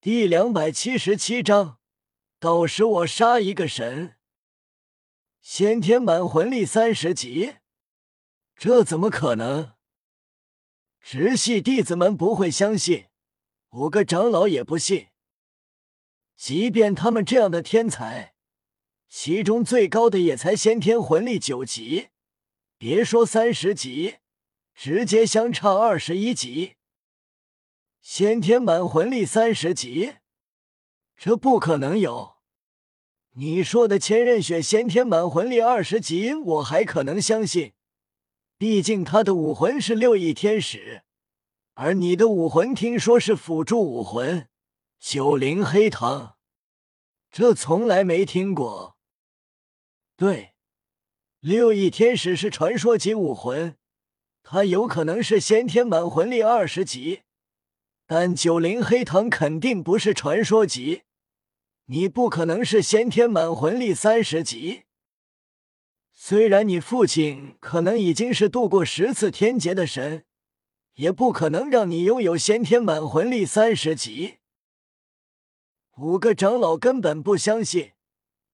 第两百七十七章，到时我杀一个神。先天满魂力三十级，这怎么可能？直系弟子们不会相信，五个长老也不信。即便他们这样的天才，其中最高的也才先天魂力九级，别说三十级，直接相差二十一级。先天满魂力三十级，这不可能有。你说的千仞雪先天满魂力二十级，我还可能相信，毕竟他的武魂是六翼天使，而你的武魂听说是辅助武魂九灵黑藤，这从来没听过。对，六翼天使是传说级武魂，他有可能是先天满魂力二十级，但九灵黑糖肯定不是传说级。你不可能是先天满魂力三十级，虽然你父亲可能已经是度过十次天劫的神，也不可能让你拥有先天满魂力三十级。五个长老根本不相信，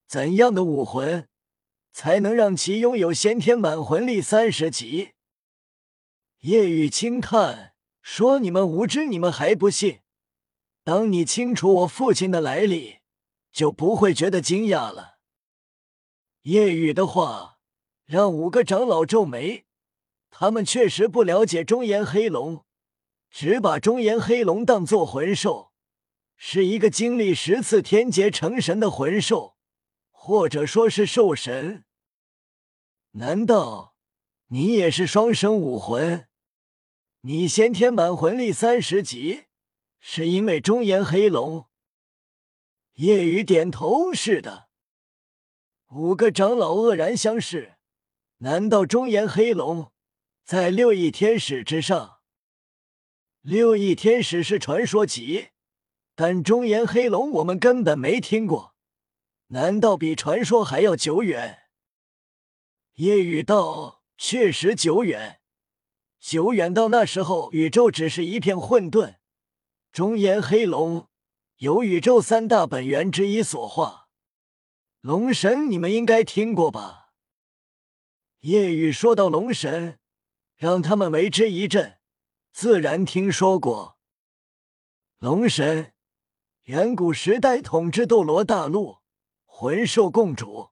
怎样的武魂才能让其拥有先天满魂力三十级？夜雨轻叹说：“你们无知，你们还不信？当你清楚我父亲的来历。”就不会觉得惊讶了。夜雨的话让五个长老皱眉，他们确实不了解中炎黑龙，只把中炎黑龙当做魂兽，是一个经历十次天劫成神的魂兽，或者说是兽神。难道你也是双生武魂？你先天满魂力三十级，是因为中炎黑龙？夜雨点头：“是的。”五个长老愕然相视。难道中炎黑龙在六翼天使之上？六翼天使是传说级，但中炎黑龙我们根本没听过。难道比传说还要久远？夜雨道：“确实久远，久远到那时候宇宙只是一片混沌。中炎黑龙。”由宇宙三大本源之一所化，龙神你们应该听过吧？夜雨说到龙神，让他们为之一振，自然听说过。龙神，远古时代统治斗罗大陆，魂兽共主。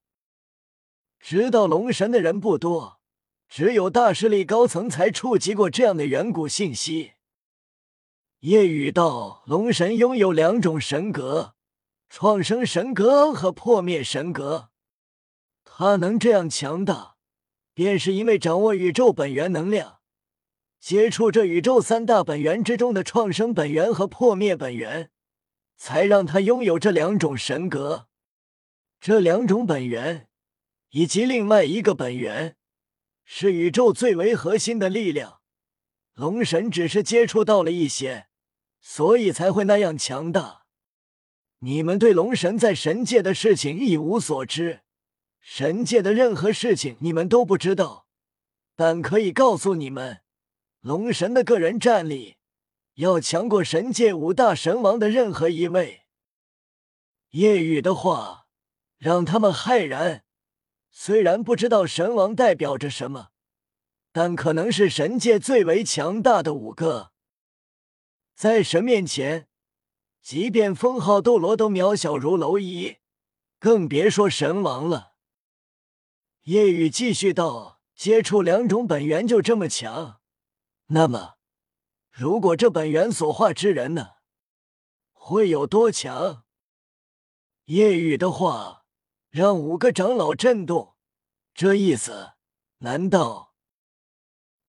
知道龙神的人不多，只有大势力高层才触及过这样的远古信息。夜雨道：“龙神拥有两种神格，创生神格和破灭神格。他能这样强大，便是因为掌握宇宙本源能量，接触这宇宙三大本源之中的创生本源和破灭本源，才让他拥有这两种神格。这两种本源，以及另外一个本源，是宇宙最为核心的力量。龙神只是接触到了一些。”所以才会那样强大。你们对龙神在神界的事情一无所知，神界的任何事情你们都不知道。但可以告诉你们，龙神的个人战力要强过神界五大神王的任何一位。夜雨的话让他们骇然。虽然不知道神王代表着什么，但可能是神界最为强大的五个。在神面前，即便封号斗罗都渺小如蝼蚁，更别说神王了。夜雨继续道：“接触两种本源就这么强，那么，如果这本源所化之人呢，会有多强？”夜雨的话让五个长老震动，这意思难道？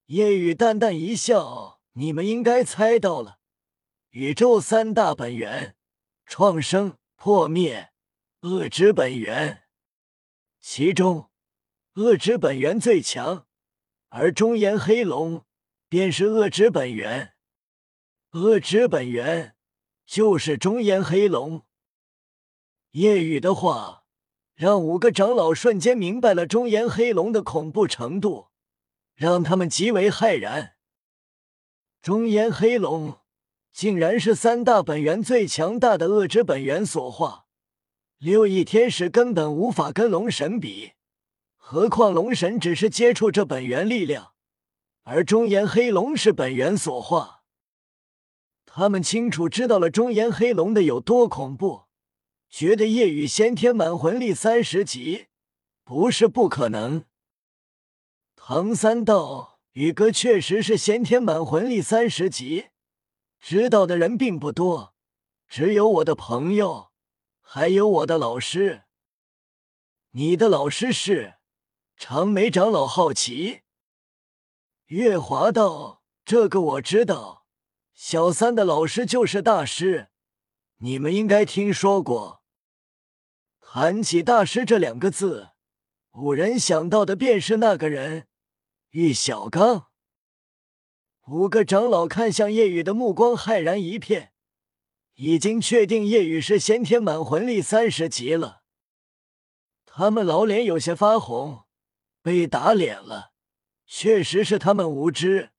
夜雨淡淡一笑：“你们应该猜到了。”宇宙三大本源：创生、破灭、恶之本源。其中，恶之本源最强，而中炎黑龙便是恶之本源。恶之本源就是中炎黑龙。夜雨的话让五个长老瞬间明白了中炎黑龙的恐怖程度，让他们极为骇然。中炎黑龙。竟然是三大本源最强大的恶之本源所化。六翼天使根本无法跟龙神比，何况龙神只是接触这本源力量，而中炎黑龙是本源所化。他们清楚知道了中炎黑龙的有多恐怖，觉得夜雨先天满魂力三十级不是不可能。唐三道：“宇哥确实是先天满魂力三十级，知道的人并不多，只有我的朋友。”还有我的老师，你的老师是长眉长老。好奇，月华道：“这个我知道，小三的老师就是大师，你们应该听说过。”谈起大师这两个字，五人想到的便是那个人——玉小刚。五个长老看向叶雨的目光骇然一片。已经确定叶雨是先天满魂力三十级了，他们老脸有些发红，被打脸了，确实是他们无知。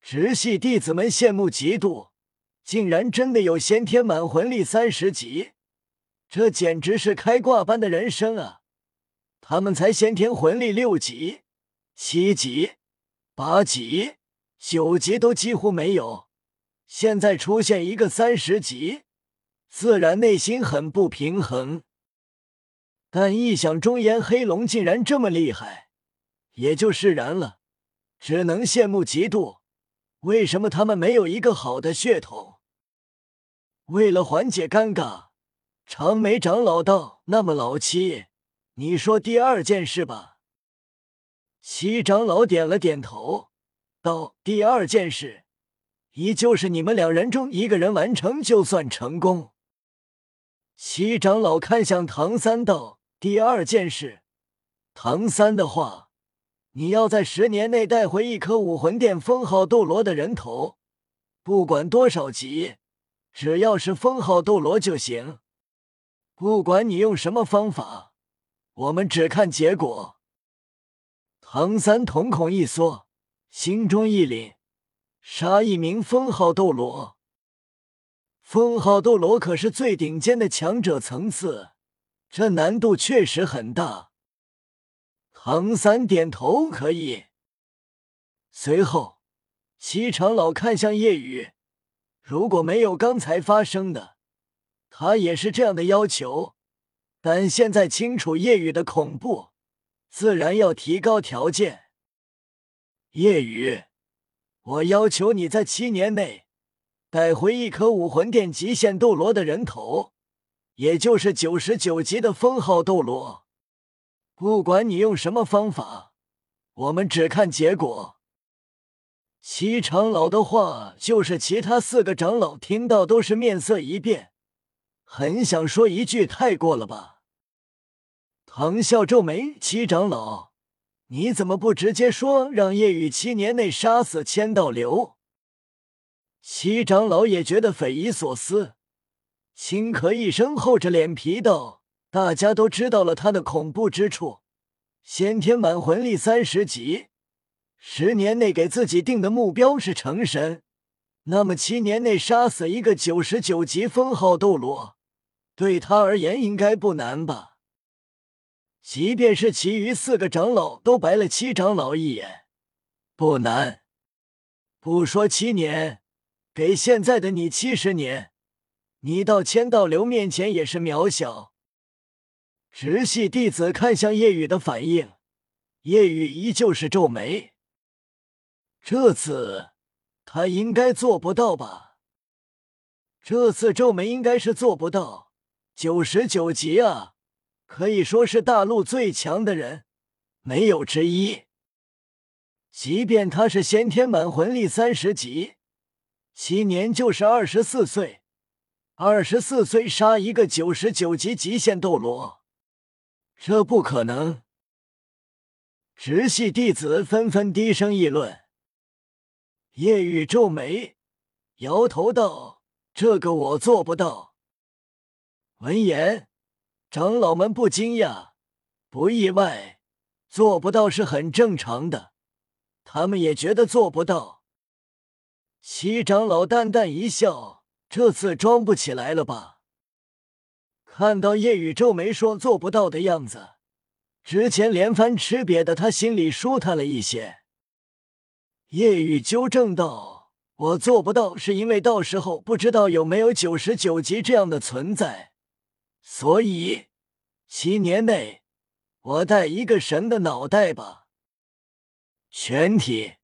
直系弟子们羡慕嫉妒，竟然真的有先天满魂力三十级，这简直是开挂般的人生啊！他们才先天魂力六级、七级、八级、九级都几乎没有。现在出现一个三十级，自然内心很不平衡。但一想中炎黑龙竟然这么厉害，也就释然了，只能羡慕嫉妒。为什么他们没有一个好的血统？为了缓解尴尬，长眉长老道：“那么老七，你说第二件事吧。”七长老点了点头，道：“第二件事。”依旧是你们两人中一个人完成，就算成功。七长老看向唐三道：“第二件事，唐三的话，你要在十年内带回一颗武魂殿封号斗罗的人头，不管多少级，只要是封号斗罗就行。不管你用什么方法，我们只看结果。”唐三瞳孔一缩，心中一凛。杀一名封号斗罗，封号斗罗可是最顶尖的强者层次，这难度确实很大。唐三点头，可以。随后，七长老看向叶雨，如果没有刚才发生的，他也是这样的要求。但现在清楚夜雨的恐怖，自然要提高条件。夜雨。我要求你在七年内带回一颗武魂殿极限斗罗的人头，也就是九十九级的封号斗罗。不管你用什么方法，我们只看结果。七长老的话，就是其他四个长老听到都是面色一变，很想说一句：“太过了吧。”唐啸皱眉：“七长老。”你怎么不直接说让叶雨七年内杀死千道流？七长老也觉得匪夷所思，轻咳一声，厚着脸皮道：“大家都知道了他的恐怖之处，先天满魂力三十级，十年内给自己定的目标是成神，那么七年内杀死一个九十九级封号斗罗，对他而言应该不难吧？”即便是其余四个长老都白了七长老一眼，不难。不说七年，给现在的你七十年，你到千道流面前也是渺小。直系弟子看向叶雨的反应，叶雨依旧是皱眉。这次他应该做不到吧？这次皱眉应该是做不到，九十九级啊！可以说是大陆最强的人，没有之一。即便他是先天满魂力三十级，七年就是二十四岁，二十四岁杀一个九十九级极限斗罗，这不可能。直系弟子纷纷低声议论。叶雨皱眉，摇头道：“这个我做不到。”闻言。长老们不惊讶，不意外，做不到是很正常的。他们也觉得做不到。七长老淡淡一笑：“这次装不起来了吧？”看到叶雨皱眉说做不到的样子，之前连番吃瘪的他心里舒坦了一些。叶雨纠正道：“我做不到，是因为到时候不知道有没有九十九级这样的存在，所以七年内我带一个神的脑袋吧。”全体。